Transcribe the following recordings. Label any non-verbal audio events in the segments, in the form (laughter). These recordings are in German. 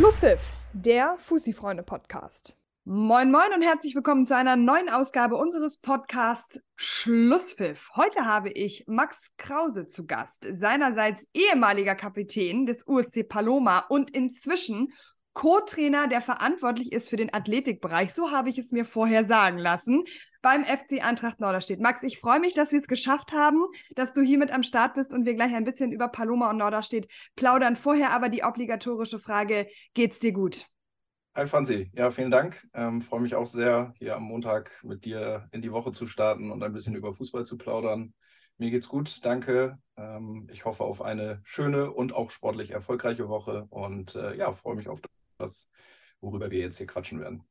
Schlusspfiff, der Fussi-Freunde-Podcast. Moin, moin und herzlich willkommen zu einer neuen Ausgabe unseres Podcasts Schlusspfiff. Heute habe ich Max Krause zu Gast, seinerseits ehemaliger Kapitän des USC Paloma und inzwischen Co-Trainer, der verantwortlich ist für den Athletikbereich. So habe ich es mir vorher sagen lassen beim FC Eintracht Norderstedt. Max, ich freue mich, dass wir es geschafft haben, dass du hier mit am Start bist und wir gleich ein bisschen über Paloma und Norderstedt plaudern. Vorher aber die obligatorische Frage: Geht's dir gut? Hi Franzi, ja, vielen Dank. Ähm, freue mich auch sehr, hier am Montag mit dir in die Woche zu starten und ein bisschen über Fußball zu plaudern. Mir geht's gut, danke. Ähm, ich hoffe auf eine schöne und auch sportlich erfolgreiche Woche und äh, ja, freue mich auf das, worüber wir jetzt hier quatschen werden.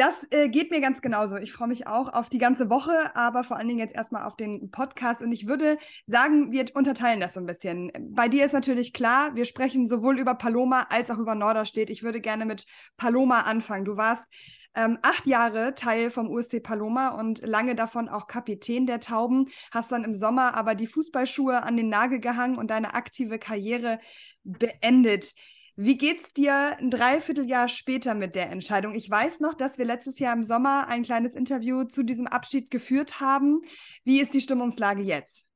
Das äh, geht mir ganz genauso. Ich freue mich auch auf die ganze Woche, aber vor allen Dingen jetzt erstmal auf den Podcast. Und ich würde sagen, wir unterteilen das so ein bisschen. Bei dir ist natürlich klar, wir sprechen sowohl über Paloma als auch über Norderstedt. Ich würde gerne mit Paloma anfangen. Du warst ähm, acht Jahre Teil vom USC Paloma und lange davon auch Kapitän der Tauben, hast dann im Sommer aber die Fußballschuhe an den Nagel gehangen und deine aktive Karriere beendet. Wie geht's dir ein Dreivierteljahr später mit der Entscheidung? Ich weiß noch, dass wir letztes Jahr im Sommer ein kleines Interview zu diesem Abschied geführt haben. Wie ist die Stimmungslage jetzt?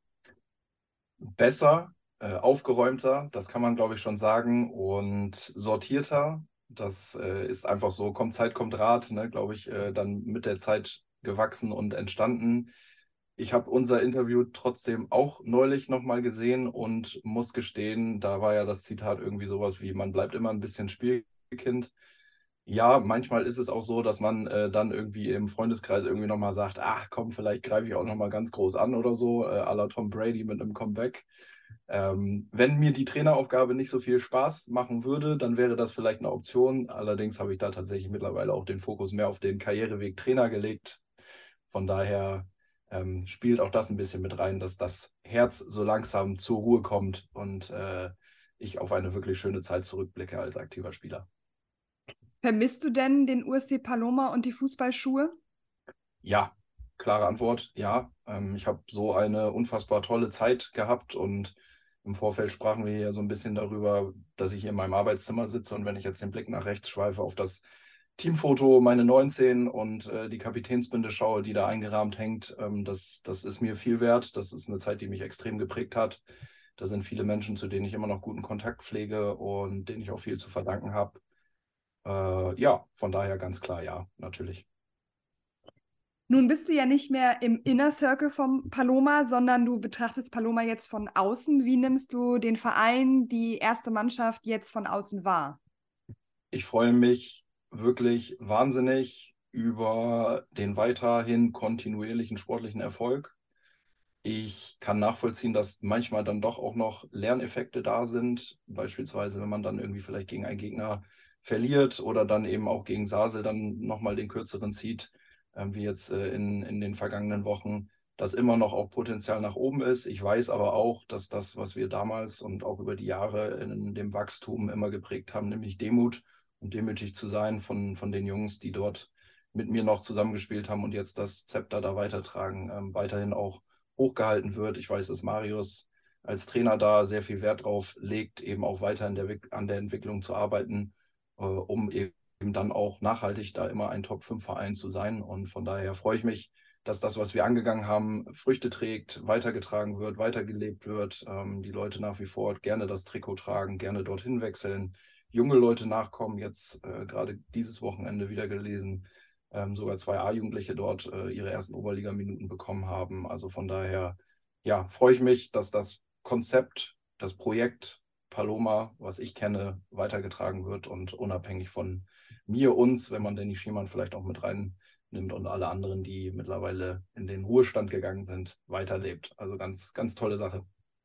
Besser, äh, aufgeräumter, das kann man, glaube ich, schon sagen, und sortierter. Das äh, ist einfach so, kommt Zeit, kommt Rat, ne, glaube ich, äh, dann mit der Zeit gewachsen und entstanden. Ich habe unser Interview trotzdem auch neulich nochmal gesehen und muss gestehen, da war ja das Zitat irgendwie sowas wie, man bleibt immer ein bisschen Spielkind. Ja, manchmal ist es auch so, dass man äh, dann irgendwie im Freundeskreis irgendwie nochmal sagt, ach komm, vielleicht greife ich auch nochmal ganz groß an oder so, äh, à la Tom Brady mit einem Comeback. Ähm, wenn mir die Traineraufgabe nicht so viel Spaß machen würde, dann wäre das vielleicht eine Option. Allerdings habe ich da tatsächlich mittlerweile auch den Fokus mehr auf den Karriereweg Trainer gelegt. Von daher ähm, spielt auch das ein bisschen mit rein, dass das Herz so langsam zur Ruhe kommt und äh, ich auf eine wirklich schöne Zeit zurückblicke als aktiver Spieler. Vermisst du denn den USC Paloma und die Fußballschuhe? Ja, klare Antwort, ja. Ähm, ich habe so eine unfassbar tolle Zeit gehabt und im Vorfeld sprachen wir ja so ein bisschen darüber, dass ich hier in meinem Arbeitszimmer sitze und wenn ich jetzt den Blick nach rechts schweife auf das Teamfoto, meine 19 und äh, die Kapitänsbinde schaue, die da eingerahmt hängt, ähm, das, das ist mir viel wert. Das ist eine Zeit, die mich extrem geprägt hat. Da sind viele Menschen, zu denen ich immer noch guten Kontakt pflege und denen ich auch viel zu verdanken habe. Äh, ja, von daher ganz klar, ja, natürlich. Nun bist du ja nicht mehr im Inner Circle vom Paloma, sondern du betrachtest Paloma jetzt von außen. Wie nimmst du den Verein, die erste Mannschaft jetzt von außen wahr? Ich freue mich wirklich wahnsinnig über den weiterhin kontinuierlichen sportlichen Erfolg. Ich kann nachvollziehen, dass manchmal dann doch auch noch Lerneffekte da sind. Beispielsweise, wenn man dann irgendwie vielleicht gegen einen Gegner verliert oder dann eben auch gegen Sasel dann nochmal den kürzeren zieht, äh, wie jetzt äh, in, in den vergangenen Wochen, dass immer noch auch Potenzial nach oben ist. Ich weiß aber auch, dass das, was wir damals und auch über die Jahre in dem Wachstum immer geprägt haben, nämlich Demut und demütig zu sein von, von den Jungs, die dort mit mir noch zusammengespielt haben und jetzt das Zepter da weitertragen, ähm, weiterhin auch hochgehalten wird. Ich weiß, dass Marius als Trainer da sehr viel Wert drauf legt, eben auch weiter der, an der Entwicklung zu arbeiten, äh, um eben dann auch nachhaltig da immer ein Top-5-Verein zu sein. Und von daher freue ich mich, dass das, was wir angegangen haben, Früchte trägt, weitergetragen wird, weitergelebt wird. Ähm, die Leute nach wie vor gerne das Trikot tragen, gerne dorthin wechseln, junge Leute nachkommen. Jetzt äh, gerade dieses Wochenende wieder gelesen, ähm, sogar zwei A-Jugendliche dort äh, ihre ersten Oberligaminuten bekommen haben. Also von daher, ja, freue ich mich, dass das Konzept, das Projekt Paloma, was ich kenne, weitergetragen wird und unabhängig von mir, uns, wenn man Danny Schiemann vielleicht auch mit reinnimmt und alle anderen, die mittlerweile in den Ruhestand gegangen sind, weiterlebt. Also ganz, ganz tolle Sache.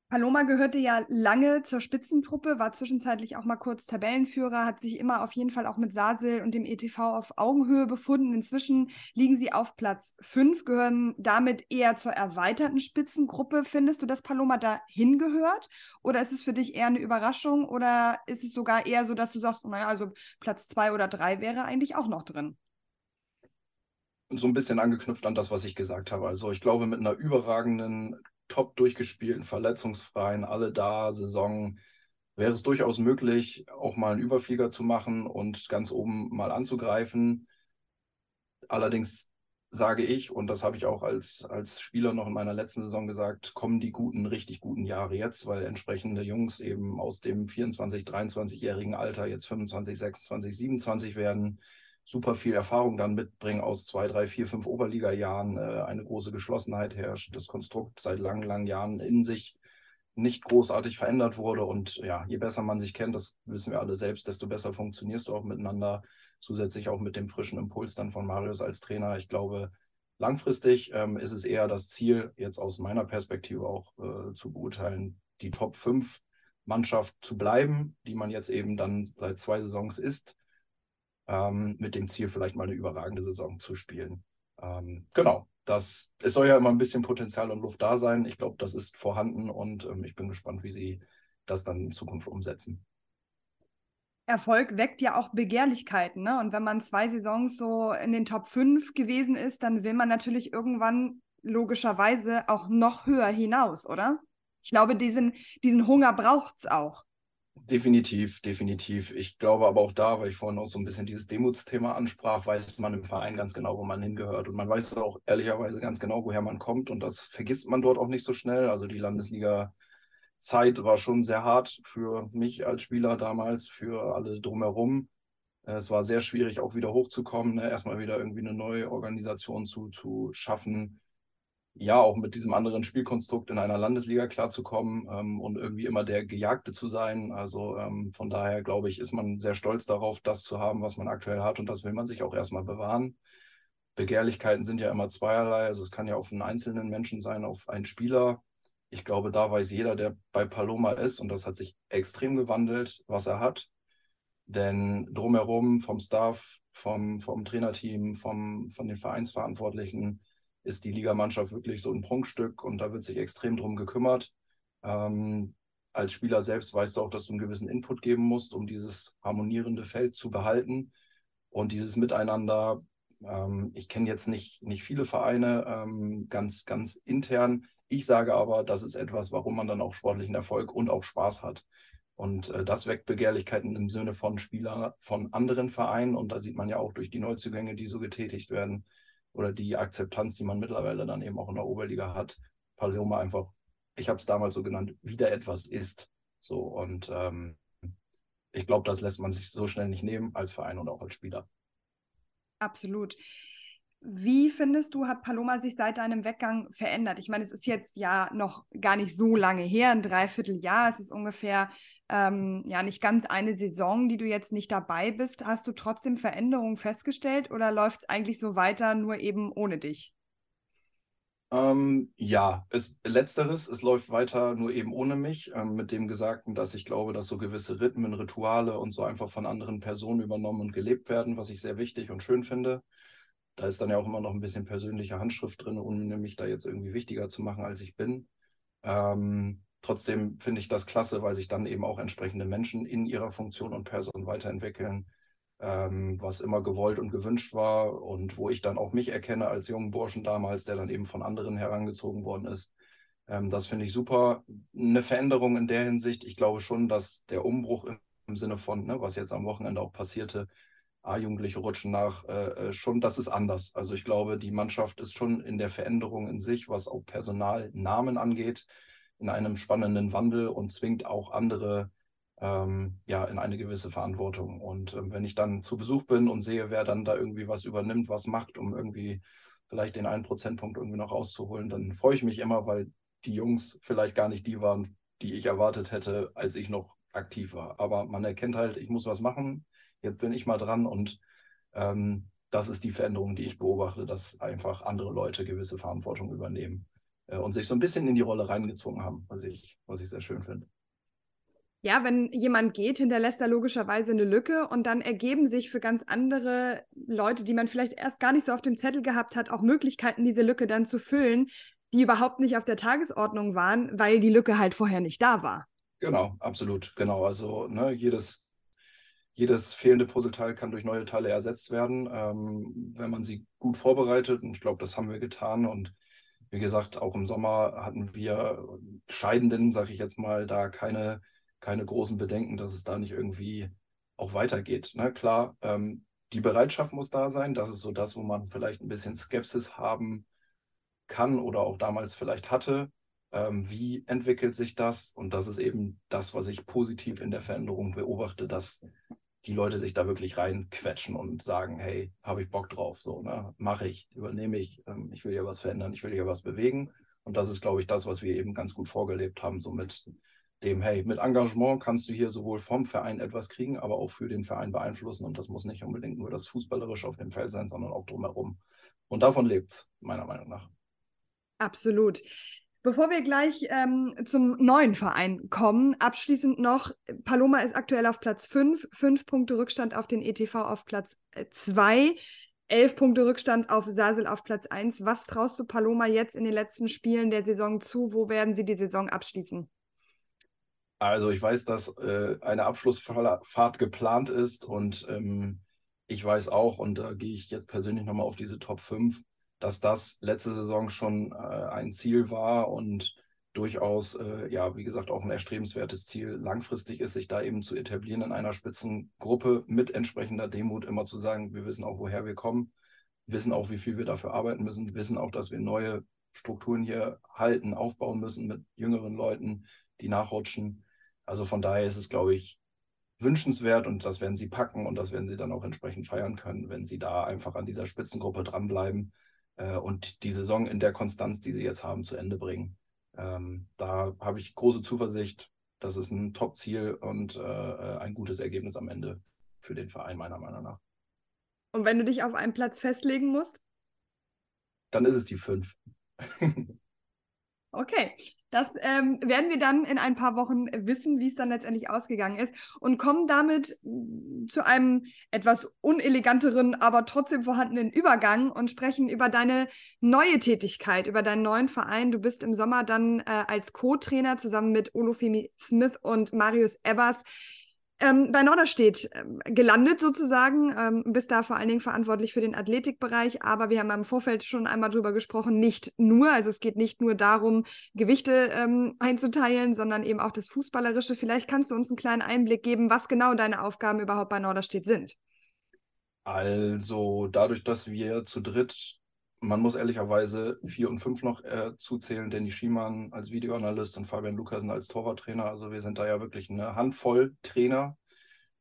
Paloma gehörte ja lange zur Spitzentruppe, war zwischenzeitlich auch mal kurz Tabellenführer, hat sich immer auf jeden Fall auch mit Sasel und dem ETV auf Augenhöhe befunden. Inzwischen liegen sie auf Platz 5, gehören damit eher zur erweiterten Spitzengruppe. Findest du, dass Paloma da hingehört? Oder ist es für dich eher eine Überraschung? Oder ist es sogar eher so, dass du sagst, naja, also Platz 2 oder 3 wäre eigentlich auch noch drin? so ein bisschen angeknüpft an das, was ich gesagt habe. Also ich glaube, mit einer überragenden top durchgespielten, verletzungsfreien, alle da Saison wäre es durchaus möglich, auch mal einen Überflieger zu machen und ganz oben mal anzugreifen. Allerdings sage ich, und das habe ich auch als, als Spieler noch in meiner letzten Saison gesagt, kommen die guten, richtig guten Jahre jetzt, weil entsprechende Jungs eben aus dem 24-, 23-jährigen Alter jetzt 25, 26, 27 werden, super viel Erfahrung dann mitbringen aus zwei, drei, vier, fünf Oberliga-Jahren, äh, eine große Geschlossenheit herrscht, das Konstrukt seit langen, langen Jahren in sich nicht großartig verändert wurde. Und ja, je besser man sich kennt, das wissen wir alle selbst, desto besser funktionierst du auch miteinander. Zusätzlich auch mit dem frischen Impuls dann von Marius als Trainer. Ich glaube, langfristig ähm, ist es eher das Ziel, jetzt aus meiner Perspektive auch äh, zu beurteilen, die Top 5 Mannschaft zu bleiben, die man jetzt eben dann seit zwei Saisons ist, ähm, mit dem Ziel, vielleicht mal eine überragende Saison zu spielen. Ähm, genau, das, es soll ja immer ein bisschen Potenzial und Luft da sein. Ich glaube, das ist vorhanden und ähm, ich bin gespannt, wie sie das dann in Zukunft umsetzen. Erfolg weckt ja auch Begehrlichkeiten. Ne? Und wenn man zwei Saisons so in den Top 5 gewesen ist, dann will man natürlich irgendwann logischerweise auch noch höher hinaus, oder? Ich glaube, diesen, diesen Hunger braucht es auch. Definitiv, definitiv. Ich glaube aber auch da, weil ich vorhin auch so ein bisschen dieses Demutsthema ansprach, weiß man im Verein ganz genau, wo man hingehört. Und man weiß auch ehrlicherweise ganz genau, woher man kommt. Und das vergisst man dort auch nicht so schnell. Also die Landesliga-Zeit war schon sehr hart für mich als Spieler damals, für alle drumherum. Es war sehr schwierig, auch wieder hochzukommen, ne? erstmal wieder irgendwie eine neue Organisation zu, zu schaffen ja, auch mit diesem anderen Spielkonstrukt in einer Landesliga klarzukommen ähm, und irgendwie immer der Gejagte zu sein. Also ähm, von daher glaube ich, ist man sehr stolz darauf, das zu haben, was man aktuell hat und das will man sich auch erstmal bewahren. Begehrlichkeiten sind ja immer zweierlei. Also es kann ja auf einen einzelnen Menschen sein, auf einen Spieler. Ich glaube, da weiß jeder, der bei Paloma ist, und das hat sich extrem gewandelt, was er hat. Denn drumherum vom Staff, vom, vom Trainerteam, vom, von den Vereinsverantwortlichen, ist die Ligamannschaft wirklich so ein Prunkstück und da wird sich extrem drum gekümmert. Ähm, als Spieler selbst weißt du auch, dass du einen gewissen Input geben musst, um dieses harmonierende Feld zu behalten und dieses Miteinander. Ähm, ich kenne jetzt nicht, nicht viele Vereine ähm, ganz, ganz intern. Ich sage aber, das ist etwas, warum man dann auch sportlichen Erfolg und auch Spaß hat. Und äh, das weckt Begehrlichkeiten im Sinne von Spielern von anderen Vereinen. Und da sieht man ja auch durch die Neuzugänge, die so getätigt werden, oder die Akzeptanz, die man mittlerweile dann eben auch in der Oberliga hat, Paloma einfach, ich habe es damals so genannt, wieder etwas ist. So und ähm, ich glaube, das lässt man sich so schnell nicht nehmen als Verein und auch als Spieler. Absolut. Wie findest du, hat Paloma sich seit deinem Weggang verändert? Ich meine, es ist jetzt ja noch gar nicht so lange her, ein Dreivierteljahr. Es ist ungefähr ähm, ja nicht ganz eine Saison, die du jetzt nicht dabei bist. Hast du trotzdem Veränderungen festgestellt oder läuft es eigentlich so weiter, nur eben ohne dich? Ähm, ja, es, letzteres, es läuft weiter nur eben ohne mich, ähm, mit dem Gesagten, dass ich glaube, dass so gewisse Rhythmen, Rituale und so einfach von anderen Personen übernommen und gelebt werden, was ich sehr wichtig und schön finde. Da ist dann ja auch immer noch ein bisschen persönliche Handschrift drin, ohne mich da jetzt irgendwie wichtiger zu machen, als ich bin. Ähm, trotzdem finde ich das klasse, weil sich dann eben auch entsprechende Menschen in ihrer Funktion und Person weiterentwickeln, ähm, was immer gewollt und gewünscht war und wo ich dann auch mich erkenne als jungen Burschen damals, der dann eben von anderen herangezogen worden ist. Ähm, das finde ich super. Eine Veränderung in der Hinsicht. Ich glaube schon, dass der Umbruch im, im Sinne von, ne, was jetzt am Wochenende auch passierte, A-Jugendliche rutschen nach, äh, äh, schon, das ist anders. Also ich glaube, die Mannschaft ist schon in der Veränderung in sich, was auch Personalnamen angeht, in einem spannenden Wandel und zwingt auch andere ähm, ja, in eine gewisse Verantwortung. Und ähm, wenn ich dann zu Besuch bin und sehe, wer dann da irgendwie was übernimmt, was macht, um irgendwie vielleicht den einen Prozentpunkt irgendwie noch rauszuholen, dann freue ich mich immer, weil die Jungs vielleicht gar nicht die waren, die ich erwartet hätte, als ich noch aktiv war. Aber man erkennt halt, ich muss was machen jetzt bin ich mal dran und ähm, das ist die Veränderung, die ich beobachte, dass einfach andere Leute gewisse Verantwortung übernehmen äh, und sich so ein bisschen in die Rolle reingezwungen haben, was ich, was ich sehr schön finde. Ja, wenn jemand geht, hinterlässt er logischerweise eine Lücke und dann ergeben sich für ganz andere Leute, die man vielleicht erst gar nicht so auf dem Zettel gehabt hat, auch Möglichkeiten, diese Lücke dann zu füllen, die überhaupt nicht auf der Tagesordnung waren, weil die Lücke halt vorher nicht da war. Genau, absolut, genau. Also ne, jedes jedes fehlende Puzzleteil kann durch neue Teile ersetzt werden, ähm, wenn man sie gut vorbereitet. Und ich glaube, das haben wir getan. Und wie gesagt, auch im Sommer hatten wir Scheidenden, sage ich jetzt mal, da keine keine großen Bedenken, dass es da nicht irgendwie auch weitergeht. Ne? Klar, ähm, die Bereitschaft muss da sein. Das ist so das, wo man vielleicht ein bisschen Skepsis haben kann oder auch damals vielleicht hatte. Ähm, wie entwickelt sich das? Und das ist eben das, was ich positiv in der Veränderung beobachte, dass die Leute sich da wirklich reinquetschen und sagen, hey, habe ich Bock drauf, so, ne? mache ich, übernehme ich, ähm, ich will ja was verändern, ich will ja was bewegen. Und das ist, glaube ich, das, was wir eben ganz gut vorgelebt haben, so mit dem, hey, mit Engagement kannst du hier sowohl vom Verein etwas kriegen, aber auch für den Verein beeinflussen. Und das muss nicht unbedingt nur das Fußballerische auf dem Feld sein, sondern auch drumherum. Und davon lebt es, meiner Meinung nach. Absolut. Bevor wir gleich ähm, zum neuen Verein kommen, abschließend noch, Paloma ist aktuell auf Platz 5, 5 Punkte Rückstand auf den ETV auf Platz 2, äh, 11 Punkte Rückstand auf Sasel auf Platz 1. Was traust du Paloma jetzt in den letzten Spielen der Saison zu? Wo werden sie die Saison abschließen? Also ich weiß, dass äh, eine Abschlussfahrt geplant ist und ähm, ich weiß auch, und da gehe ich jetzt persönlich nochmal auf diese Top 5, dass das letzte Saison schon äh, ein Ziel war und durchaus, äh, ja, wie gesagt, auch ein erstrebenswertes Ziel langfristig ist, sich da eben zu etablieren in einer Spitzengruppe mit entsprechender Demut immer zu sagen, wir wissen auch, woher wir kommen, wissen auch, wie viel wir dafür arbeiten müssen, wissen auch, dass wir neue Strukturen hier halten, aufbauen müssen mit jüngeren Leuten, die nachrutschen. Also von daher ist es, glaube ich, wünschenswert und das werden sie packen und das werden sie dann auch entsprechend feiern können, wenn sie da einfach an dieser Spitzengruppe dranbleiben äh, und die Saison in der Konstanz, die sie jetzt haben, zu Ende bringen. Ähm, da habe ich große Zuversicht. Das ist ein Top-Ziel und äh, äh, ein gutes Ergebnis am Ende für den Verein, meiner Meinung nach. Und wenn du dich auf einen Platz festlegen musst? Dann ist es die fünf. (laughs) Okay, das ähm, werden wir dann in ein paar Wochen wissen, wie es dann letztendlich ausgegangen ist und kommen damit mm, zu einem etwas uneleganteren, aber trotzdem vorhandenen Übergang und sprechen über deine neue Tätigkeit, über deinen neuen Verein. Du bist im Sommer dann äh, als Co-Trainer zusammen mit Olufemi Smith und Marius Ebbers ähm, bei Norderstedt ähm, gelandet sozusagen, ähm, bist da vor allen Dingen verantwortlich für den Athletikbereich, aber wir haben im Vorfeld schon einmal drüber gesprochen, nicht nur, also es geht nicht nur darum, Gewichte ähm, einzuteilen, sondern eben auch das Fußballerische. Vielleicht kannst du uns einen kleinen Einblick geben, was genau deine Aufgaben überhaupt bei Norderstedt sind. Also dadurch, dass wir zu dritt man muss ehrlicherweise vier und fünf noch äh, zuzählen, Danny Schiemann als Videoanalyst und Fabian Lukasen als Torwarttrainer. Also wir sind da ja wirklich eine Handvoll Trainer,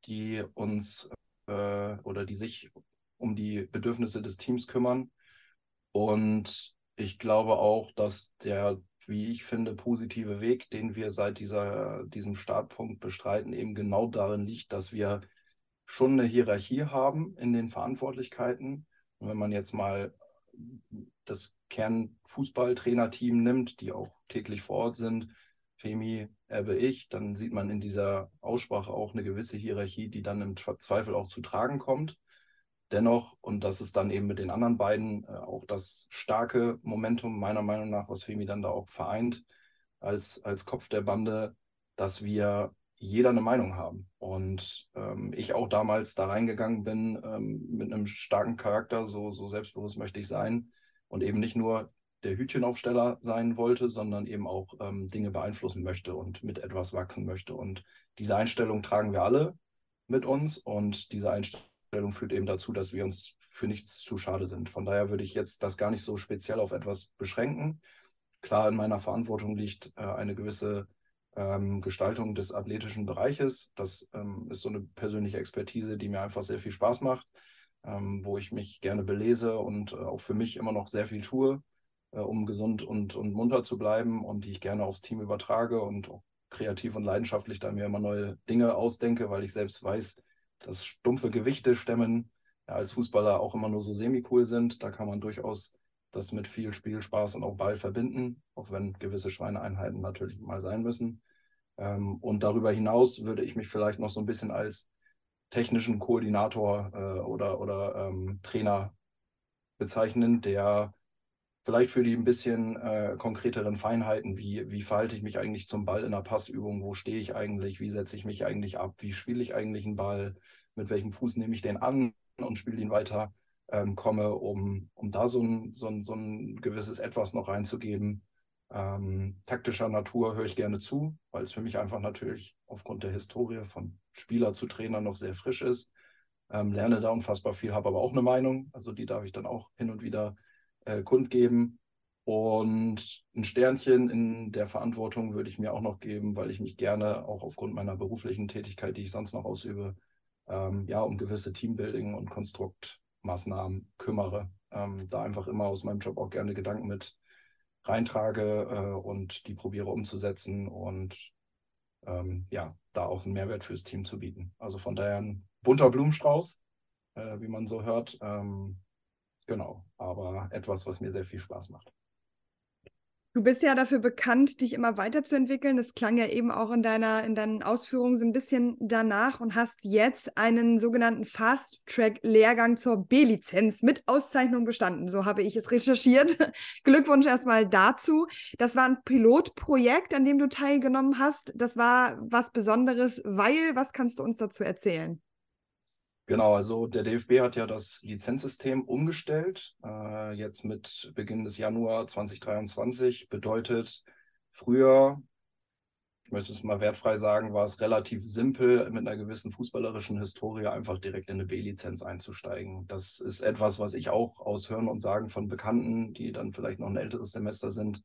die uns äh, oder die sich um die Bedürfnisse des Teams kümmern. Und ich glaube auch, dass der, wie ich finde, positive Weg, den wir seit dieser, diesem Startpunkt bestreiten, eben genau darin liegt, dass wir schon eine Hierarchie haben in den Verantwortlichkeiten. Und wenn man jetzt mal das Kernfußballtrainerteam nimmt, die auch täglich vor Ort sind, Femi, Erbe, ich, dann sieht man in dieser Aussprache auch eine gewisse Hierarchie, die dann im Zweifel auch zu tragen kommt. Dennoch, und das ist dann eben mit den anderen beiden äh, auch das starke Momentum meiner Meinung nach, was Femi dann da auch vereint als, als Kopf der Bande, dass wir jeder eine Meinung haben. Und ähm, ich auch damals da reingegangen bin ähm, mit einem starken Charakter, so, so selbstbewusst möchte ich sein und eben nicht nur der Hütchenaufsteller sein wollte, sondern eben auch ähm, Dinge beeinflussen möchte und mit etwas wachsen möchte. Und diese Einstellung tragen wir alle mit uns und diese Einstellung führt eben dazu, dass wir uns für nichts zu schade sind. Von daher würde ich jetzt das gar nicht so speziell auf etwas beschränken. Klar, in meiner Verantwortung liegt äh, eine gewisse ähm, Gestaltung des athletischen Bereiches. Das ähm, ist so eine persönliche Expertise, die mir einfach sehr viel Spaß macht, ähm, wo ich mich gerne belese und äh, auch für mich immer noch sehr viel tue, äh, um gesund und, und munter zu bleiben und die ich gerne aufs Team übertrage und auch kreativ und leidenschaftlich da mir immer neue Dinge ausdenke, weil ich selbst weiß, dass stumpfe Gewichte stemmen ja, als Fußballer auch immer nur so semi-cool sind. Da kann man durchaus das mit viel Spielspaß und auch Ball verbinden, auch wenn gewisse Schweineeinheiten natürlich mal sein müssen. Ähm, und darüber hinaus würde ich mich vielleicht noch so ein bisschen als technischen Koordinator äh, oder, oder ähm, Trainer bezeichnen, der vielleicht für die ein bisschen äh, konkreteren Feinheiten, wie, wie verhalte ich mich eigentlich zum Ball in einer Passübung, wo stehe ich eigentlich, wie setze ich mich eigentlich ab, wie spiele ich eigentlich einen Ball, mit welchem Fuß nehme ich den an und spiele ihn weiter, ähm, komme, um, um da so ein, so, ein, so ein gewisses Etwas noch reinzugeben, Ähm, taktischer Natur höre ich gerne zu, weil es für mich einfach natürlich aufgrund der Historie von Spieler zu Trainer noch sehr frisch ist. Ähm, lerne da unfassbar viel, habe aber auch eine Meinung, also die darf ich dann auch hin und wieder äh, kundgeben. Und ein Sternchen in der Verantwortung würde ich mir auch noch geben, weil ich mich gerne auch aufgrund meiner beruflichen Tätigkeit, die ich sonst noch ausübe, ähm, ja, um gewisse Teambuilding und Konstruktmaßnahmen kümmere. Ähm, da einfach immer aus meinem Job auch gerne Gedanken mit reintrage äh, und die probiere umzusetzen und ähm, ja, da auch einen Mehrwert fürs Team zu bieten. Also von daher ein bunter Blumenstrauß, äh, wie man so hört. Ähm, genau, aber etwas, was mir sehr viel Spaß macht. Du bist ja dafür bekannt, dich immer weiterzuentwickeln. Das klang ja eben auch in deiner, in deinen Ausführungen so ein bisschen danach und hast jetzt einen sogenannten Fast-Track-Lehrgang zur B-Lizenz mit Auszeichnung bestanden. So habe ich es recherchiert. (laughs) Glückwunsch erstmal dazu. Das war ein Pilotprojekt, an dem du teilgenommen hast. Das war was Besonderes, weil, was kannst du uns dazu erzählen? Genau, also der DFB hat ja das Lizenzsystem umgestellt, äh, jetzt mit Beginn des Januar 2023. Bedeutet, früher, ich möchte es mal wertfrei sagen, war es relativ simpel, mit einer gewissen fußballerischen Historie einfach direkt in eine B-Lizenz einzusteigen. Das ist etwas, was ich auch aus Hören und Sagen von Bekannten, die dann vielleicht noch ein älteres Semester sind,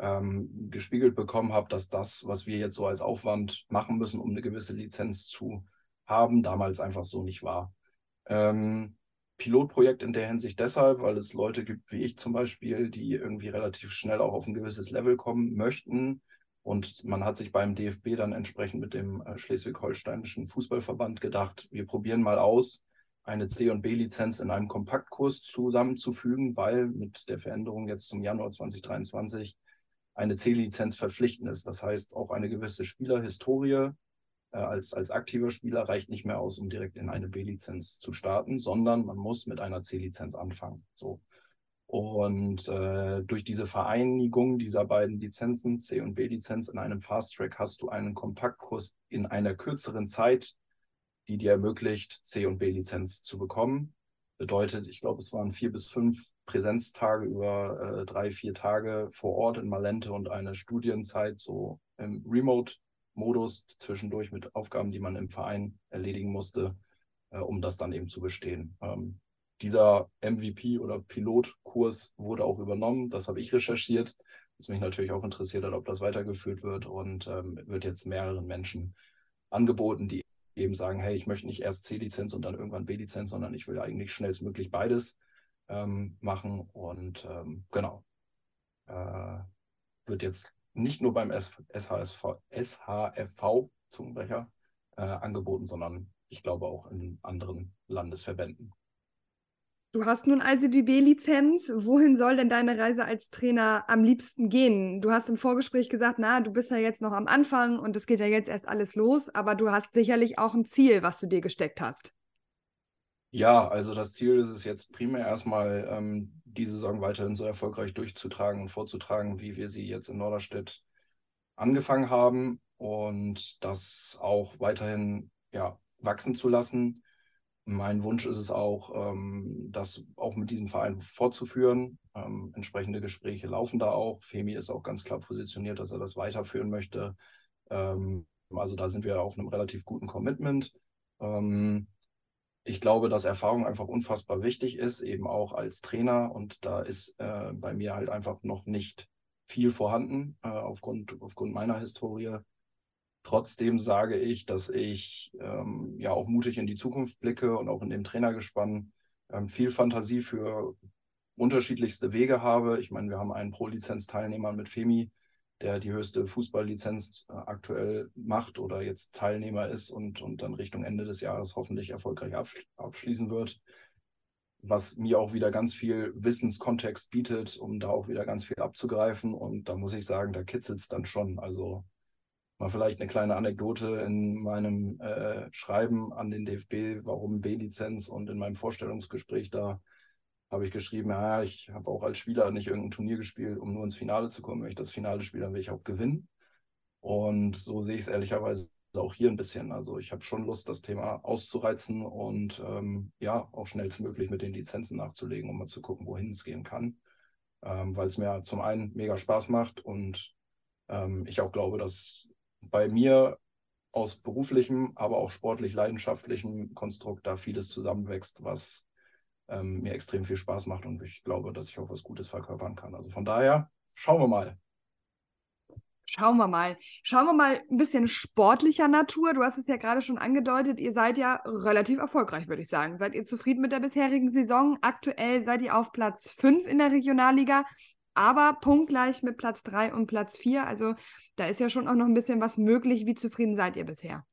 ähm, gespiegelt bekommen habe, dass das, was wir jetzt so als Aufwand machen müssen, um eine gewisse Lizenz zu haben, damals einfach so nicht war. Ähm, Pilotprojekt in der Hinsicht deshalb, weil es Leute gibt wie ich zum Beispiel, die irgendwie relativ schnell auch auf ein gewisses Level kommen möchten. Und man hat sich beim DFB dann entsprechend mit dem äh, Schleswig-Holsteinischen Fußballverband gedacht, wir probieren mal aus, eine C- und B-Lizenz in einem Kompaktkurs zusammenzufügen, weil mit der Veränderung jetzt zum Januar 2023 eine C-Lizenz verpflichtend ist. Das heißt, auch eine gewisse Spielerhistorie als, als aktiver Spieler reicht nicht mehr aus, um direkt in eine B-Lizenz zu starten, sondern man muss mit einer C-Lizenz anfangen. So. Und äh, durch diese Vereinigung dieser beiden Lizenzen, C- und B-Lizenz, in einem Fast Track hast du einen Kompaktkurs in einer kürzeren Zeit, die dir ermöglicht, C- und B-Lizenz zu bekommen. Bedeutet, ich glaube, es waren vier bis fünf Präsenztage über äh, drei, vier Tage vor Ort in Malente und eine Studienzeit so im Remote Modus zwischendurch mit Aufgaben, die man im Verein erledigen musste, äh, um das dann eben zu bestehen. Ähm, dieser MVP oder Pilotkurs wurde auch übernommen. Das habe ich recherchiert, was mich natürlich auch interessiert hat, ob das weitergeführt wird und ähm, wird jetzt mehreren Menschen angeboten, die eben sagen, hey, ich möchte nicht erst C-Lizenz und dann irgendwann B-Lizenz, sondern ich will eigentlich schnellstmöglich beides ähm, machen. Und ähm, genau, äh, wird jetzt nicht nur beim SHSV, SHFV, Zungenbrecher, äh, angeboten, sondern ich glaube auch in anderen Landesverbänden. Du hast nun also die B-Lizenz. Wohin soll denn deine Reise als Trainer am liebsten gehen? Du hast im Vorgespräch gesagt, na, du bist ja jetzt noch am Anfang und es geht ja jetzt erst alles los, aber du hast sicherlich auch ein Ziel, was du dir gesteckt hast. Ja, also das Ziel ist es jetzt primär erstmal, ähm, die Saison weiterhin so erfolgreich durchzutragen und vorzutragen, wie wir sie jetzt in Norderstedt angefangen haben und das auch weiterhin ja, wachsen zu lassen. Mein Wunsch ist es auch, ähm, das auch mit diesem Verein fortzuführen. Ähm, entsprechende Gespräche laufen da auch. Femi ist auch ganz klar positioniert, dass er das weiterführen möchte. Ähm, also da sind wir auf einem relativ guten Commitment. Ähm, ich glaube, dass Erfahrung einfach unfassbar wichtig ist, eben auch als Trainer. Und da ist äh, bei mir halt einfach noch nicht viel vorhanden äh, aufgrund, aufgrund meiner Historie. Trotzdem sage ich, dass ich ähm, ja auch mutig in die Zukunft blicke und auch in dem Trainergespann ähm, viel Fantasie für unterschiedlichste Wege habe. Ich meine, wir haben einen Pro-Lizenz-Teilnehmer mit Femi, der die höchste Fußballlizenz äh, aktuell macht oder jetzt Teilnehmer ist und, und dann Richtung Ende des Jahres hoffentlich erfolgreich abschließen wird. Was mir auch wieder ganz viel Wissenskontext bietet, um da auch wieder ganz viel abzugreifen. Und da muss ich sagen, da kitzelt es dann schon. Also mal vielleicht eine kleine Anekdote in meinem äh, Schreiben an den DFB, warum B-Lizenz und in meinem Vorstellungsgespräch da habe ich geschrieben, ja, ich habe auch als Spieler nicht irgendein Turnier gespielt, um nur ins Finale zu kommen. Wenn ich das Finale spiele, dann will ich auch gewinnen. Und so sehe ich es ehrlicherweise auch hier ein bisschen. Also ich habe schon Lust, das Thema auszureizen und ähm, ja, auch schnellstmöglich mit den Lizenzen nachzulegen, um mal zu gucken, wohin es gehen kann. ähm, weil es mir zum einen mega Spaß macht und ähm, ich auch glaube, dass bei mir aus beruflichem, aber auch sportlich leidenschaftlichem Konstrukt da vieles zusammenwächst, was ähm, mir extrem viel Spaß macht und ich glaube, dass ich auch was Gutes verkörpern kann. Also von daher, schauen wir mal. Schauen wir mal. Schauen wir mal ein bisschen sportlicher Natur. Du hast es ja gerade schon angedeutet, ihr seid ja relativ erfolgreich, würde ich sagen. Seid ihr zufrieden mit der bisherigen Saison? Aktuell seid ihr auf Platz 5 in der Regionalliga, aber punktgleich mit Platz 3 und Platz 4. Also da ist ja schon auch noch ein bisschen was möglich. Wie zufrieden seid ihr bisher?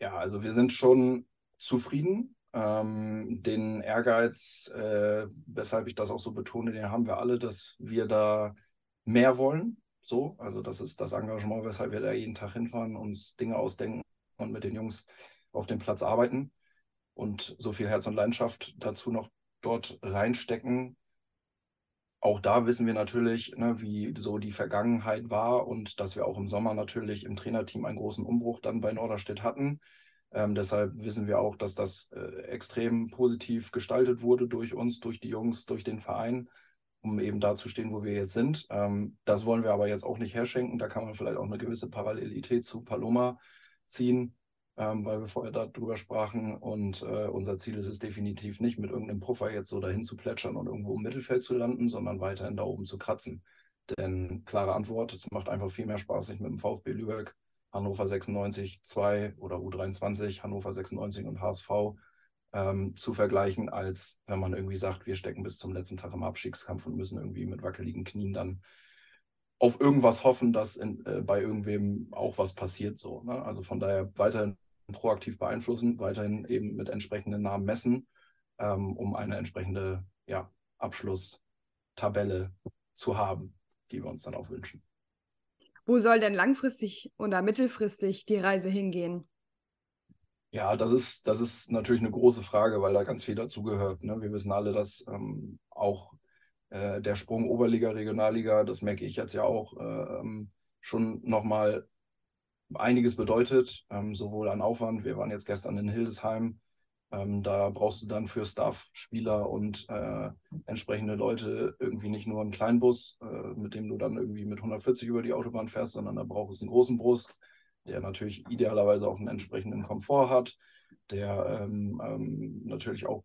Ja, also wir sind schon zufrieden. Ähm, den Ehrgeiz, äh, weshalb ich das auch so betone, den haben wir alle, dass wir da mehr wollen so, also das ist das Engagement, weshalb wir da jeden Tag hinfahren, uns Dinge ausdenken und mit den Jungs auf dem Platz arbeiten und so viel Herz und Leidenschaft dazu noch dort reinstecken. Auch da wissen wir natürlich, ne, wie so die Vergangenheit war und dass wir auch im Sommer natürlich im Trainerteam einen großen Umbruch dann bei Norderstedt hatten. Ähm, deshalb wissen wir auch, dass das äh, extrem positiv gestaltet wurde durch uns, durch die Jungs, durch den Verein um eben da zu stehen, wo wir jetzt sind. Ähm, das wollen wir aber jetzt auch nicht herschenken. Da kann man vielleicht auch eine gewisse Parallelität zu Paloma ziehen, ähm, weil wir vorher darüber sprachen. Und äh, unser Ziel ist es definitiv nicht, mit irgendeinem Puffer jetzt so dahin zu plätschern und irgendwo im Mittelfeld zu landen, sondern weiterhin da oben zu kratzen. Denn klare Antwort, es macht einfach viel mehr Spaß, sich mit dem VfB Lübeck, Hannover 96, 2 oder U23, Hannover 96 und HSV ähm, zu vergleichen, als wenn man irgendwie sagt, wir stecken bis zum letzten Tag im Abstiegskampf und müssen irgendwie mit wackeligen Knien dann auf irgendwas hoffen, dass in, äh, bei irgendwem auch was passiert. So, ne? Also von daher weiterhin proaktiv beeinflussen, weiterhin eben mit entsprechenden Namen messen, ähm, um eine entsprechende ja, Abschlusstabelle zu haben, die wir uns dann auch wünschen. Wo soll denn langfristig oder mittelfristig die Reise hingehen? Ja, das ist, das ist natürlich eine große Frage, weil da ganz viel dazugehört. Ne? Wir wissen alle, dass ähm, auch äh, der Sprung Oberliga, Regionalliga, das merke ich jetzt ja auch, äh, schon nochmal einiges bedeutet, ähm, sowohl an Aufwand. Wir waren jetzt gestern in Hildesheim. Ähm, da brauchst du dann für Staff, Spieler und äh, entsprechende Leute irgendwie nicht nur einen kleinen Bus, äh, mit dem du dann irgendwie mit 140 über die Autobahn fährst, sondern da brauchst du einen großen Brust der natürlich idealerweise auch einen entsprechenden Komfort hat, der ähm, ähm, natürlich auch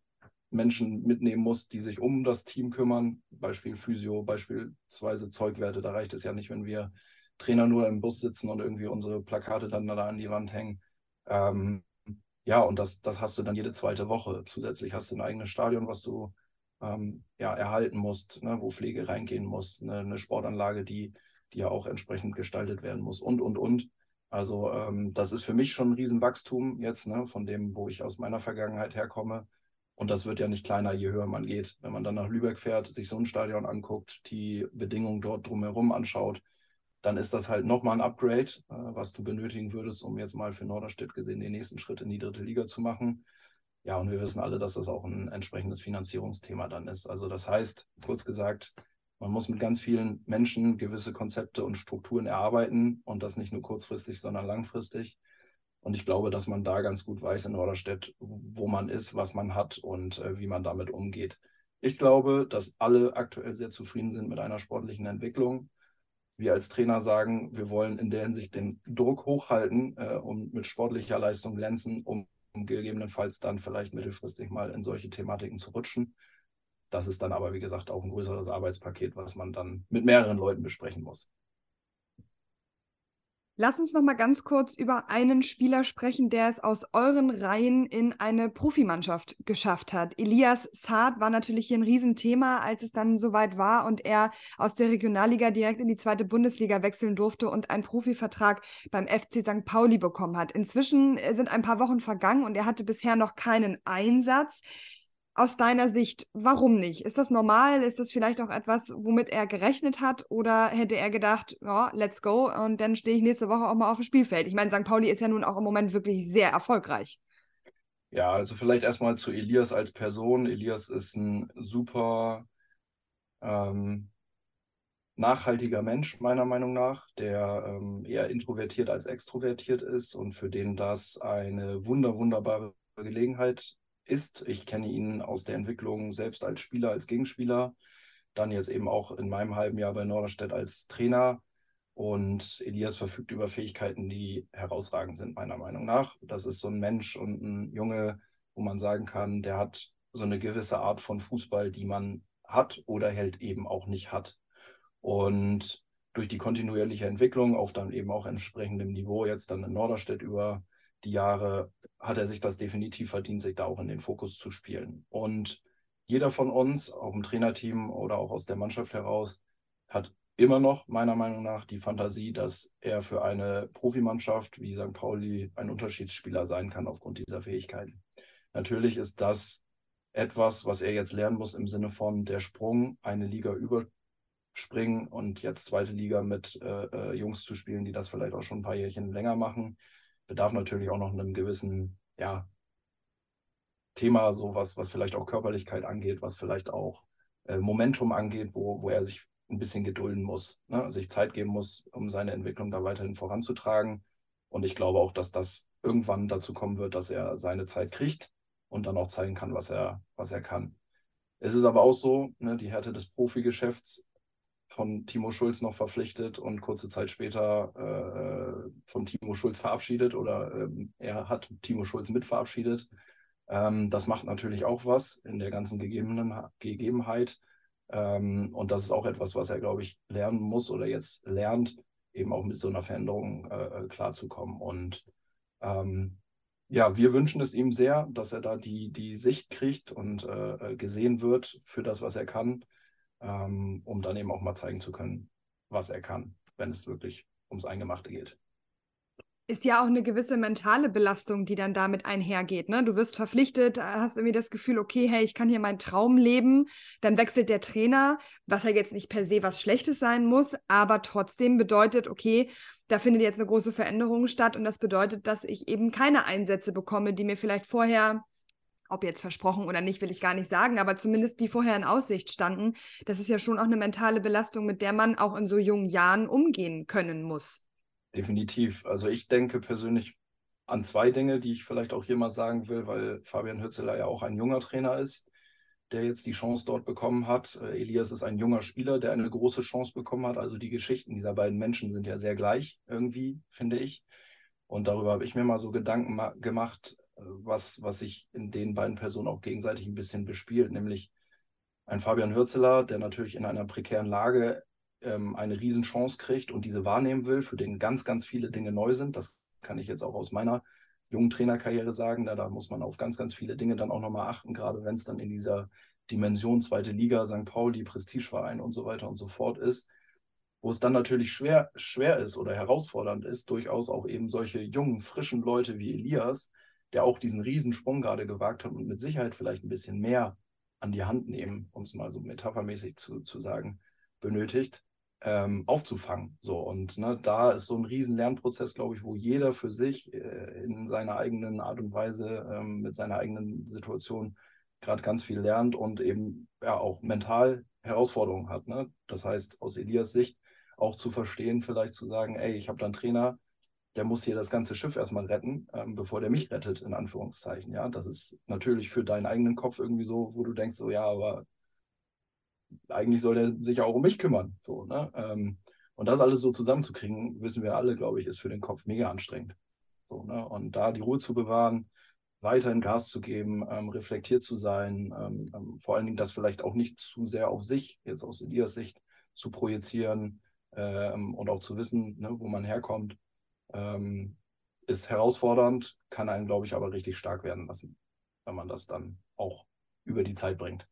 Menschen mitnehmen muss, die sich um das Team kümmern. Beispiel Physio, beispielsweise Zeugwerte. Da reicht es ja nicht, wenn wir Trainer nur im Bus sitzen und irgendwie unsere Plakate dann da an die Wand hängen. Ähm, ja, und das, das hast du dann jede zweite Woche. Zusätzlich hast du ein eigenes Stadion, was du ähm, ja, erhalten musst, ne, wo Pflege reingehen muss, eine, eine Sportanlage, die, die ja auch entsprechend gestaltet werden muss und, und, und. Also ähm, das ist für mich schon ein Riesenwachstum jetzt, ne, von dem, wo ich aus meiner Vergangenheit herkomme. Und das wird ja nicht kleiner, je höher man geht. Wenn man dann nach Lübeck fährt, sich so ein Stadion anguckt, die Bedingungen dort drumherum anschaut, dann ist das halt nochmal ein Upgrade, äh, was du benötigen würdest, um jetzt mal für Norderstedt gesehen den nächsten Schritt in die dritte Liga zu machen. Ja, und wir wissen alle, dass das auch ein entsprechendes Finanzierungsthema dann ist. Also das heißt, kurz gesagt, man muss mit ganz vielen Menschen gewisse Konzepte und Strukturen erarbeiten und das nicht nur kurzfristig, sondern langfristig. Und ich glaube, dass man da ganz gut weiß in Norderstedt, wo man ist, was man hat und äh, wie man damit umgeht. Ich glaube, dass alle aktuell sehr zufrieden sind mit einer sportlichen Entwicklung. Wir als Trainer sagen, wir wollen in der Hinsicht den Druck hochhalten äh, und mit sportlicher Leistung glänzen, um, um gegebenenfalls dann vielleicht mittelfristig mal in solche Thematiken zu rutschen. Das ist dann aber, wie gesagt, auch ein größeres Arbeitspaket, was man dann mit mehreren Leuten besprechen muss. Lass uns noch mal ganz kurz über einen Spieler sprechen, der es aus euren Reihen in eine Profimannschaft geschafft hat. Elias Saad war natürlich hier ein Riesenthema, als es dann soweit war und er aus der Regionalliga direkt in die zweite Bundesliga wechseln durfte und einen Profivertrag beim FC St. Pauli bekommen hat. Inzwischen sind ein paar Wochen vergangen und er hatte bisher noch keinen Einsatz aus deiner Sicht, warum nicht? Ist das normal? Ist das vielleicht auch etwas, womit er gerechnet hat? Oder hätte er gedacht, ja, let's go und dann stehe ich nächste Woche auch mal auf dem Spielfeld? Ich meine, St. Pauli ist ja nun auch im Moment wirklich sehr erfolgreich. Ja, also vielleicht erstmal zu Elias als Person. Elias ist ein super ähm, nachhaltiger Mensch, meiner Meinung nach, der ähm, eher introvertiert als extrovertiert ist und für den das eine wunder, wunderbare Gelegenheit ist. Ich kenne ihn aus der Entwicklung selbst als Spieler, als Gegenspieler. dann jetzt eben auch in meinem halben Jahr bei Norderstedt als Trainer. Und Elias verfügt über Fähigkeiten, die herausragend sind, meiner Meinung nach. Das ist so ein Mensch und ein Junge, wo man sagen kann, der hat so eine gewisse Art von Fußball, die man hat oder halt eben auch nicht hat. Und durch die kontinuierliche Entwicklung auf dann eben auch entsprechendem Niveau, jetzt dann in Norderstedt über die Jahre, hat er sich das definitiv verdient, sich da auch in den Fokus zu spielen. Und jeder von uns, auch im Trainerteam oder auch aus der Mannschaft heraus, hat immer noch meiner Meinung nach die Fantasie, dass er für eine Profimannschaft wie St. Pauli ein Unterschiedsspieler sein kann aufgrund dieser Fähigkeiten. Natürlich ist das etwas, was er jetzt lernen muss im Sinne von der Sprung, eine Liga überspringen und jetzt zweite Liga mit äh, äh, Jungs zu spielen, die das vielleicht auch schon ein paar Jährchen länger machen, bedarf natürlich auch noch einem gewissen, ja, Thema, so was, was vielleicht auch Körperlichkeit angeht, was vielleicht auch äh, Momentum angeht, wo, wo er sich ein bisschen gedulden muss, ne? sich Zeit geben muss, um seine Entwicklung da weiterhin voranzutragen. Und ich glaube auch, dass das irgendwann dazu kommen wird, dass er seine Zeit kriegt und dann auch zeigen kann, was er, was er kann. Es ist aber auch so, ne, die Härte des Profigeschäfts von Timo Schulz noch verpflichtet und kurze Zeit später äh, von Timo Schulz verabschiedet oder äh, er hat Timo Schulz mit verabschiedet. Ähm, das macht natürlich auch was in der ganzen Gegebenen, Gegebenheit. Ähm, und das ist auch etwas, was er, glaube ich, lernen muss oder jetzt lernt, eben auch mit so einer Veränderung äh, klarzukommen. Und ähm, ja, wir wünschen es ihm sehr, dass er da die, die Sicht kriegt und äh, gesehen wird für das, was er kann, ähm, um dann eben auch mal zeigen zu können, was er kann, wenn es wirklich ums Eingemachte geht ist ja auch eine gewisse mentale Belastung, die dann damit einhergeht. Ne? Du wirst verpflichtet, hast irgendwie das Gefühl, okay, hey, ich kann hier meinen Traum leben. Dann wechselt der Trainer, was ja jetzt nicht per se was Schlechtes sein muss, aber trotzdem bedeutet, okay, da findet jetzt eine große Veränderung statt und das bedeutet, dass ich eben keine Einsätze bekomme, die mir vielleicht vorher ob jetzt versprochen oder nicht, will ich gar nicht sagen, aber zumindest die vorher in Aussicht standen. Das ist ja schon auch eine mentale Belastung, mit der man auch in so jungen Jahren umgehen können muss. Definitiv. Also ich denke persönlich an zwei Dinge, die ich vielleicht auch hier mal sagen will, weil Fabian Hützeler ja auch ein junger Trainer ist, der jetzt die Chance dort bekommen hat. Äh, Elias ist ein junger Spieler, der eine große Chance bekommen hat. Also die Geschichten dieser beiden Menschen sind ja sehr gleich irgendwie, finde ich. Und darüber habe ich mir mal so Gedanken gemacht, was, was sich in den beiden Personen auch gegenseitig ein bisschen bespielt, nämlich ein Fabian Hürzeler, der natürlich in einer prekären Lage ähm, eine Riesenchance kriegt und diese wahrnehmen will, für den ganz, ganz viele Dinge neu sind. Das kann ich jetzt auch aus meiner jungen Trainerkarriere sagen. Da, da muss man auf ganz, ganz viele Dinge dann auch nochmal achten, gerade wenn es dann in dieser Dimension zweite Liga, St. Pauli, Prestigeverein und so weiter und so fort ist, wo es dann natürlich schwer, schwer ist oder herausfordernd ist, durchaus auch eben solche jungen, frischen Leute wie Elias, der auch diesen Riesensprung gerade gewagt hat und mit Sicherheit vielleicht ein bisschen mehr an die Hand nehmen, um es mal so metaphermäßig zu, zu sagen, benötigt, ähm, aufzufangen. So, und ne, da ist so ein riesen Lernprozess, glaube ich, wo jeder für sich äh, in seiner eigenen Art und Weise, ähm, mit seiner eigenen Situation gerade ganz viel lernt und eben ja auch mental Herausforderungen hat. Ne? Das heißt, aus Elias Sicht auch zu verstehen, vielleicht zu sagen, ey, ich habe da einen Trainer, der muss hier das ganze Schiff erstmal retten, ähm, bevor der mich rettet, in Anführungszeichen. Ja, das ist natürlich für deinen eigenen Kopf irgendwie so, wo du denkst, so ja, aber eigentlich soll der sich auch um mich kümmern. So, ne? Ähm, und das alles so zusammenzukriegen, wissen wir alle, glaube ich, ist für den Kopf mega anstrengend. So, ne? Und da die Ruhe zu bewahren, weiterhin Gas zu geben, ähm, reflektiert zu sein, ähm, ähm vor allen Dingen das vielleicht auch nicht zu sehr auf sich, jetzt aus Elias Sicht, zu projizieren ähm, und auch zu wissen, ne, wo man herkommt, ähm, ist herausfordernd, kann einen, glaube ich, aber richtig stark werden lassen, wenn man das dann auch über die Zeit bringt.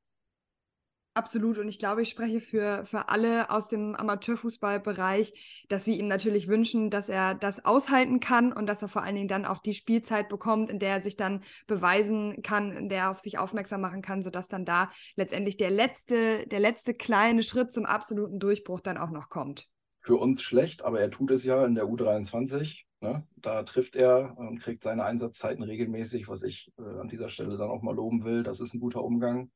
Absolut. Und ich glaube, ich spreche für, für alle aus dem Amateurfußballbereich, dass wir ihm natürlich wünschen, dass er das aushalten kann und dass er vor allen Dingen dann auch die Spielzeit bekommt, in der er sich dann beweisen kann, in der er auf sich aufmerksam machen kann, sodass dann da letztendlich der letzte, der letzte kleine Schritt zum absoluten Durchbruch dann auch noch kommt. Für uns schlecht, aber er tut es ja in der U23. Ne? Da trifft er und kriegt seine Einsatzzeiten regelmäßig, was ich äh, an dieser Stelle dann auch mal loben will. Das ist ein guter Umgang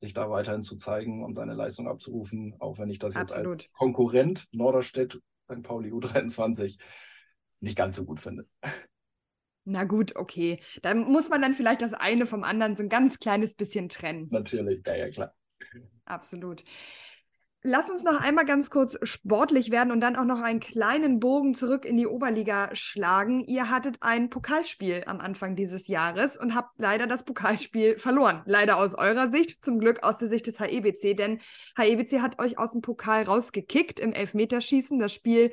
sich da weiterhin zu zeigen und seine Leistung abzurufen, auch wenn ich das jetzt Absolut. als Konkurrent Norderstedt, St. Pauli U23 nicht ganz so gut finde. Na gut, okay. Dann muss man dann vielleicht das eine vom anderen so ein ganz kleines bisschen trennen. Natürlich, ja, ja, klar. Absolut. Lass uns noch einmal ganz kurz sportlich werden und dann auch noch einen kleinen Bogen zurück in die Oberliga schlagen. Ihr hattet ein Pokalspiel am Anfang dieses Jahres und habt leider das Pokalspiel verloren. Leider aus eurer Sicht, zum Glück aus der Sicht des HEBC, denn HEBC hat euch aus dem Pokal rausgekickt im Elfmeterschießen. Das Spiel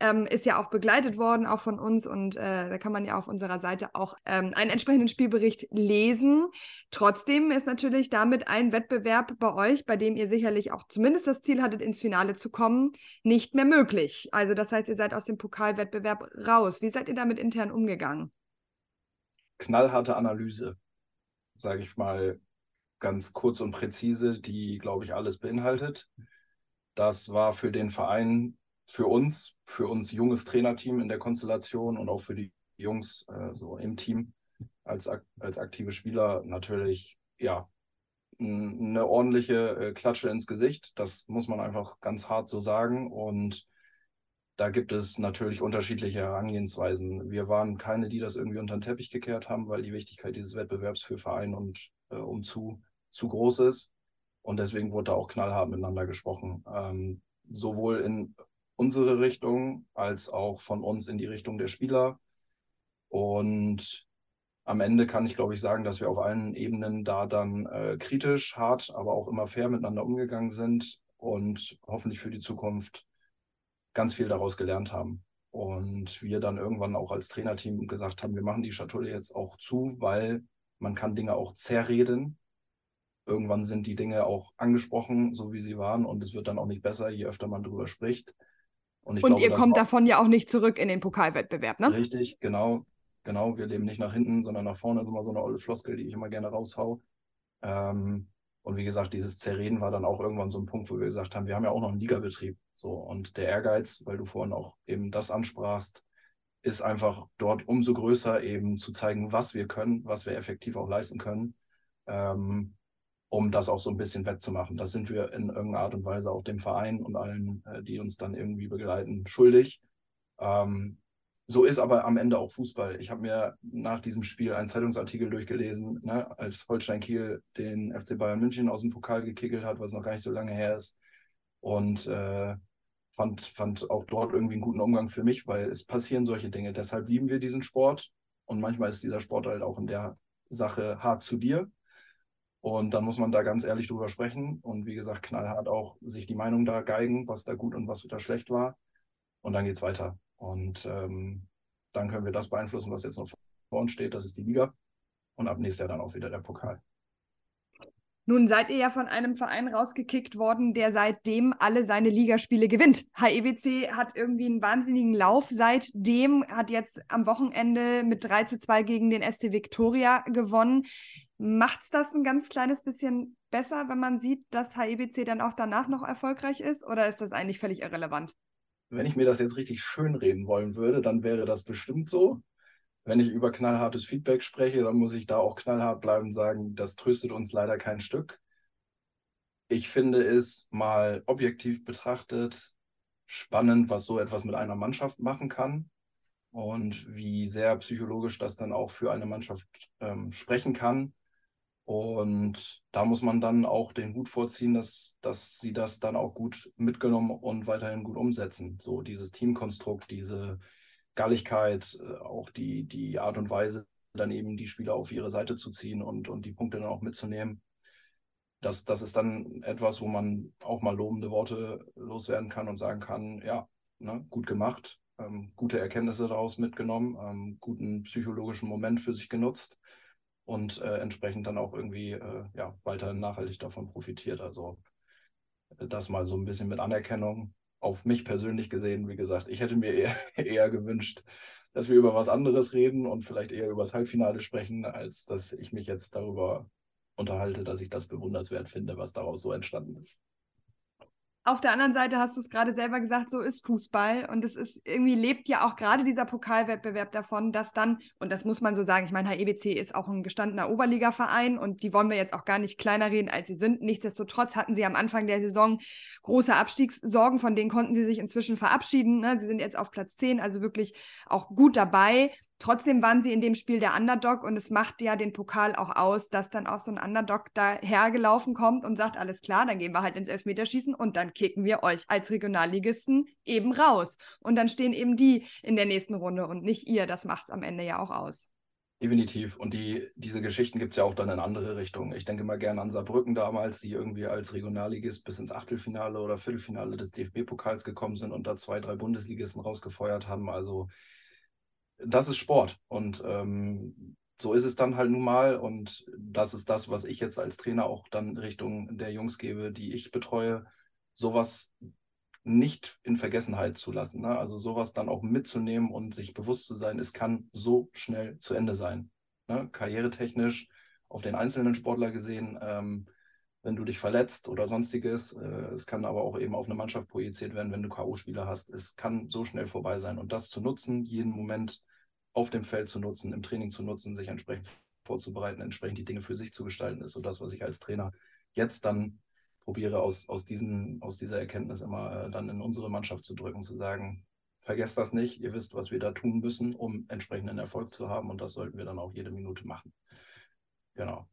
ähm, ist ja auch begleitet worden, auch von uns. Und äh, da kann man ja auf unserer Seite auch ähm, einen entsprechenden Spielbericht lesen. Trotzdem ist natürlich damit ein Wettbewerb bei euch, bei dem ihr sicherlich auch zumindest das Ziel hattet, ins Finale zu kommen, nicht mehr möglich. Also das heißt, ihr seid aus dem Pokalwettbewerb raus. Wie seid ihr damit intern umgegangen? Knallharte Analyse, sage ich mal ganz kurz und präzise, die, glaube ich, alles beinhaltet. Das war für den Verein für uns, für uns junges Trainerteam in der Konstellation und auch für die Jungs äh, so im Team als, als aktive Spieler natürlich, ja, eine ordentliche äh, Klatsche ins Gesicht. Das muss man einfach ganz hart so sagen. Und da gibt es natürlich unterschiedliche Herangehensweisen. Wir waren keine, die das irgendwie unter den Teppich gekehrt haben, weil die Wichtigkeit dieses Wettbewerbs für Verein und äh, um zu, zu groß ist. Und deswegen wurde da auch knallhart miteinander gesprochen. Ähm, sowohl in unsere Richtung als auch von uns in die Richtung der Spieler. Und am Ende kann ich, glaube ich, sagen, dass wir auf allen Ebenen da dann äh, kritisch, hart, aber auch immer fair miteinander umgegangen sind und hoffentlich für die Zukunft ganz viel daraus gelernt haben. Und wir dann irgendwann auch als Trainerteam gesagt haben, wir machen die Schatulle jetzt auch zu, weil man kann Dinge auch zerreden. Irgendwann sind die Dinge auch angesprochen, so wie sie waren, und es wird dann auch nicht besser, je öfter man darüber spricht. Und, und glaube, ihr kommt davon ja auch nicht zurück in den Pokalwettbewerb, ne? Richtig, genau. Genau, wir leben nicht nach hinten, sondern nach vorne. Das ist immer so eine olle Floskel, die ich immer gerne raushau. Ähm, und wie gesagt, dieses Zerreden war dann auch irgendwann so ein Punkt, wo wir gesagt haben, wir haben ja auch noch einen Ligabetrieb. So, und der Ehrgeiz, weil du vorhin auch eben das ansprachst, ist einfach dort umso größer, eben zu zeigen, was wir können, was wir effektiv auch leisten können. Ähm, um das auch so ein bisschen wettzumachen. Das sind wir in irgendeiner Art und Weise auch dem Verein und allen, äh, die uns dann irgendwie begleiten, schuldig. Ähm, so ist aber am Ende auch Fußball. Ich habe mir nach diesem Spiel einen Zeitungsartikel durchgelesen, ne, als Holstein Kiel den FC Bayern München aus dem Pokal gekickelt hat, was noch gar nicht so lange her ist. Und äh, fand, fand auch dort irgendwie einen guten Umgang für mich, weil es passieren solche Dinge. Deshalb lieben wir diesen Sport. Und manchmal ist dieser Sport halt auch in der Sache hart zu dir. Und dann muss man da ganz ehrlich drüber sprechen und wie gesagt, knallhart auch sich die Meinung da geigen, was da gut und was da schlecht war. Und dann geht es weiter. Und ähm, dann können wir das beeinflussen, was jetzt noch vor uns steht. Das ist die Liga. Und ab nächstes Jahr dann auch wieder der Pokal. Nun seid ihr ja von einem Verein rausgekickt worden, der seitdem alle seine Ligaspiele gewinnt. HEBC hat irgendwie einen wahnsinnigen Lauf seitdem, hat jetzt am Wochenende mit 3 zu 2 gegen den SC Victoria gewonnen. Macht es das ein ganz kleines bisschen besser, wenn man sieht, dass HEBC dann auch danach noch erfolgreich ist? Oder ist das eigentlich völlig irrelevant? Wenn ich mir das jetzt richtig schön reden wollen würde, dann wäre das bestimmt so. Wenn ich über knallhartes Feedback spreche, dann muss ich da auch knallhart bleiben und sagen, das tröstet uns leider kein Stück. Ich finde es mal objektiv betrachtet spannend, was so etwas mit einer Mannschaft machen kann und wie sehr psychologisch das dann auch für eine Mannschaft ähm, sprechen kann. Und da muss man dann auch den Hut vorziehen, dass, dass sie das dann auch gut mitgenommen und weiterhin gut umsetzen. So dieses Teamkonstrukt, diese Galligkeit, äh, auch die, die Art und Weise, dann eben die Spieler auf ihre Seite zu ziehen und, und die Punkte dann auch mitzunehmen. Das, das ist dann etwas, wo man auch mal lobende Worte loswerden kann und sagen kann, ja, ne, gut gemacht, ähm, gute Erkenntnisse daraus mitgenommen, ähm, guten psychologischen Moment für sich genutzt und äh, entsprechend dann auch irgendwie äh, ja, weiterhin nachhaltig davon profitiert. Also äh, das mal so ein bisschen mit Anerkennung auf mich persönlich gesehen. Wie gesagt, ich hätte mir eher, (laughs) eher gewünscht, dass wir über was anderes reden und vielleicht eher über das Halbfinale sprechen, als dass ich mich jetzt darüber unterhalte, dass ich das bewunderswert finde, was daraus so entstanden ist. Auf der anderen Seite hast du es gerade selber gesagt, so ist Fußball. Und es ist irgendwie lebt ja auch gerade dieser Pokalwettbewerb davon, dass dann, und das muss man so sagen, ich meine, HEBC ist auch ein gestandener Oberligaverein und die wollen wir jetzt auch gar nicht kleiner reden, als sie sind. Nichtsdestotrotz hatten sie am Anfang der Saison große Abstiegssorgen, von denen konnten sie sich inzwischen verabschieden. Ne? Sie sind jetzt auf Platz 10, also wirklich auch gut dabei. Trotzdem waren sie in dem Spiel der Underdog und es macht ja den Pokal auch aus, dass dann auch so ein Underdog dahergelaufen kommt und sagt, alles klar, dann gehen wir halt ins Elfmeterschießen und dann kicken wir euch als Regionalligisten eben raus. Und dann stehen eben die in der nächsten Runde und nicht ihr. Das macht es am Ende ja auch aus. Definitiv. Und die, diese Geschichten gibt es ja auch dann in andere Richtungen. Ich denke mal gerne an Saarbrücken damals, die irgendwie als Regionalligist bis ins Achtelfinale oder Viertelfinale des DFB-Pokals gekommen sind und da zwei, drei Bundesligisten rausgefeuert haben. Also das ist Sport. Und ähm, so ist es dann halt nun mal. Und das ist das, was ich jetzt als Trainer auch dann Richtung der Jungs gebe, die ich betreue. Sowas nicht in Vergessenheit zu lassen. Ne? Also sowas dann auch mitzunehmen und sich bewusst zu sein, es kann so schnell zu Ende sein. Ne? Karrieretechnisch auf den einzelnen Sportler gesehen, ähm, wenn du dich verletzt oder sonstiges. Äh, es kann aber auch eben auf eine Mannschaft projiziert werden, wenn du K.O.-Spieler hast. Es kann so schnell vorbei sein. Und das zu nutzen, jeden Moment auf dem Feld zu nutzen, im Training zu nutzen, sich entsprechend vorzubereiten, entsprechend die Dinge für sich zu gestalten, ist so das, was ich als Trainer jetzt dann probiere aus, aus, diesen, aus dieser Erkenntnis immer äh, dann in unsere Mannschaft zu drücken, zu sagen, vergesst das nicht, ihr wisst, was wir da tun müssen, um entsprechenden Erfolg zu haben und das sollten wir dann auch jede Minute machen. Genau.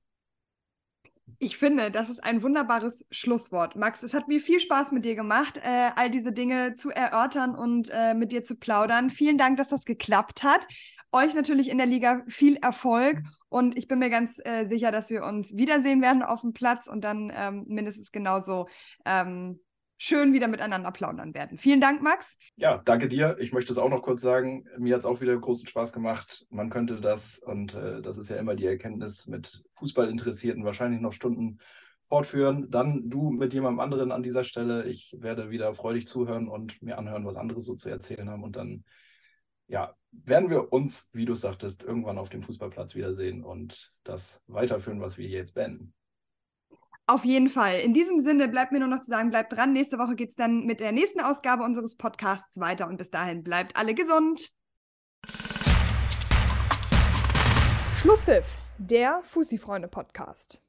Ich finde, das ist ein wunderbares Schlusswort. Max, es hat mir viel Spaß mit dir gemacht, äh, all diese Dinge zu erörtern und äh, mit dir zu plaudern. Vielen Dank, dass das geklappt hat. Euch natürlich in der Liga viel Erfolg und ich bin mir ganz äh, sicher, dass wir uns wiedersehen werden auf dem Platz und dann ähm, mindestens genauso ähm, schön wieder miteinander plaudern werden. Vielen Dank, Max. Ja, danke dir. Ich möchte es auch noch kurz sagen. Mir hat es auch wieder großen Spaß gemacht. Man könnte das, und äh, das ist ja immer die Erkenntnis mit Fußballinteressierten, wahrscheinlich noch Stunden fortführen. Dann du mit jemandem anderen an dieser Stelle. Ich werde wieder freudig zuhören und mir anhören, was andere so zu erzählen haben. Und dann, ja, werden wir uns, wie du sagtest, irgendwann auf dem Fußballplatz wiedersehen und das weiterführen, was wir jetzt beenden. Auf jeden Fall. In diesem Sinne bleibt mir nur noch zu sagen, bleibt dran. Nächste Woche geht es dann mit der nächsten Ausgabe unseres Podcasts weiter und bis dahin bleibt alle gesund. Schlusspfiff, der Fussi-Freunde-Podcast.